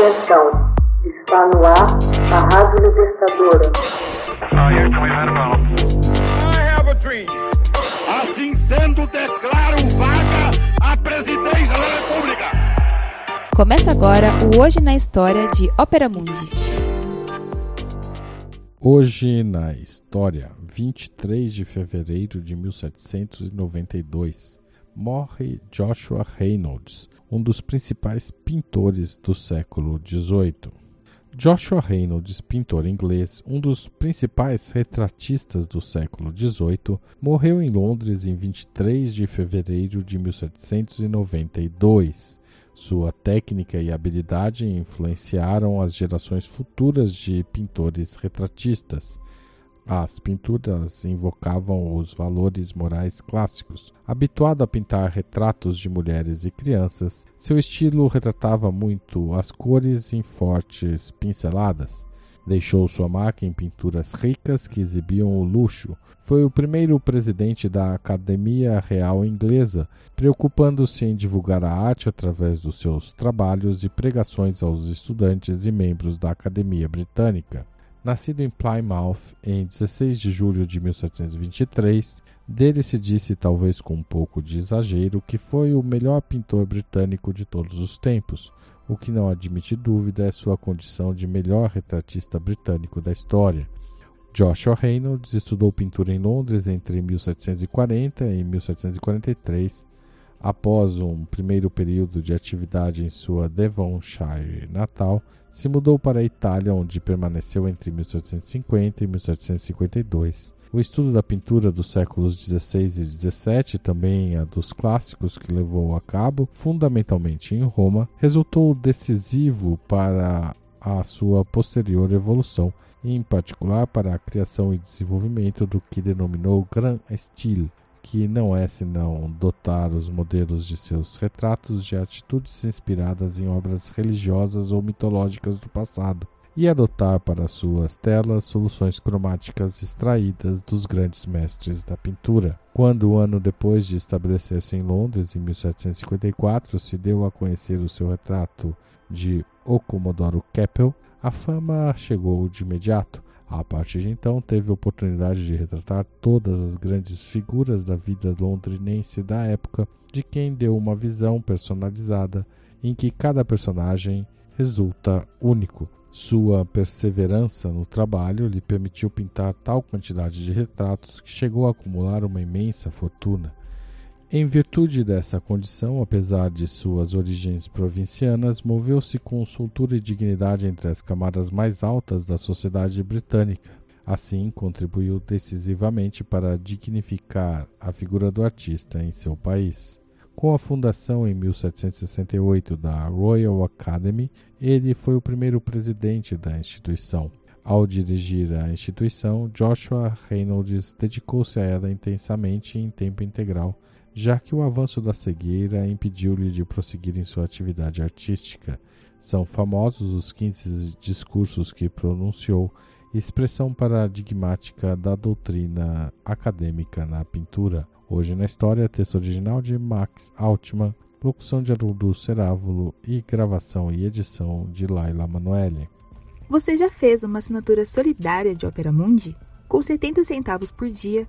Atenção, está no ar a Rádio Libertadora. Assim sendo, declaro vaga a presidência da República. Começa agora o Hoje na História de Ópera Mundi. Hoje na História, 23 de fevereiro de 1792, morre Joshua Reynolds, um dos principais pintores do século XVIII. Joshua Reynolds, pintor inglês, um dos principais retratistas do século XVIII, morreu em Londres em 23 de fevereiro de 1792. Sua técnica e habilidade influenciaram as gerações futuras de pintores retratistas. As pinturas invocavam os valores morais clássicos. Habituado a pintar retratos de mulheres e crianças, seu estilo retratava muito as cores em fortes pinceladas. Deixou sua marca em pinturas ricas que exibiam o luxo. Foi o primeiro presidente da Academia Real Inglesa, preocupando-se em divulgar a arte através dos seus trabalhos e pregações aos estudantes e membros da Academia Britânica. Nascido em Plymouth em 16 de julho de 1723, dele se disse, talvez com um pouco de exagero, que foi o melhor pintor britânico de todos os tempos. O que não admite dúvida é sua condição de melhor retratista britânico da história. Joshua Reynolds estudou pintura em Londres entre 1740 e 1743. Após um primeiro período de atividade em sua Devonshire natal, se mudou para a Itália, onde permaneceu entre 1750 e 1752. O estudo da pintura dos séculos XVI e XVII, também a dos clássicos que levou a cabo, fundamentalmente em Roma, resultou decisivo para a sua posterior evolução, em particular para a criação e desenvolvimento do que denominou Grand Style, que não é senão dotar os modelos de seus retratos de atitudes inspiradas em obras religiosas ou mitológicas do passado, e adotar para suas telas soluções cromáticas extraídas dos grandes mestres da pintura. Quando, um ano depois de estabelecer-se em Londres, em 1754, se deu a conhecer o seu retrato de O Comodoro Keppel, a fama chegou de imediato. A partir de então, teve oportunidade de retratar todas as grandes figuras da vida londrinense da época, de quem deu uma visão personalizada em que cada personagem resulta único. Sua perseverança no trabalho lhe permitiu pintar tal quantidade de retratos que chegou a acumular uma imensa fortuna. Em virtude dessa condição, apesar de suas origens provincianas, moveu-se com soltura e dignidade entre as camadas mais altas da sociedade britânica. Assim, contribuiu decisivamente para dignificar a figura do artista em seu país. Com a fundação em 1768 da Royal Academy, ele foi o primeiro presidente da instituição. Ao dirigir a instituição, Joshua Reynolds dedicou-se a ela intensamente e em tempo integral já que o avanço da cegueira impediu-lhe de prosseguir em sua atividade artística. São famosos os 15 discursos que pronunciou, expressão paradigmática da doutrina acadêmica na pintura. Hoje na história, texto original de Max Altman, locução de Haroldo Cerávulo e gravação e edição de Laila Manoeli. Você já fez uma assinatura solidária de Opera Mundi? Com 70 centavos por dia,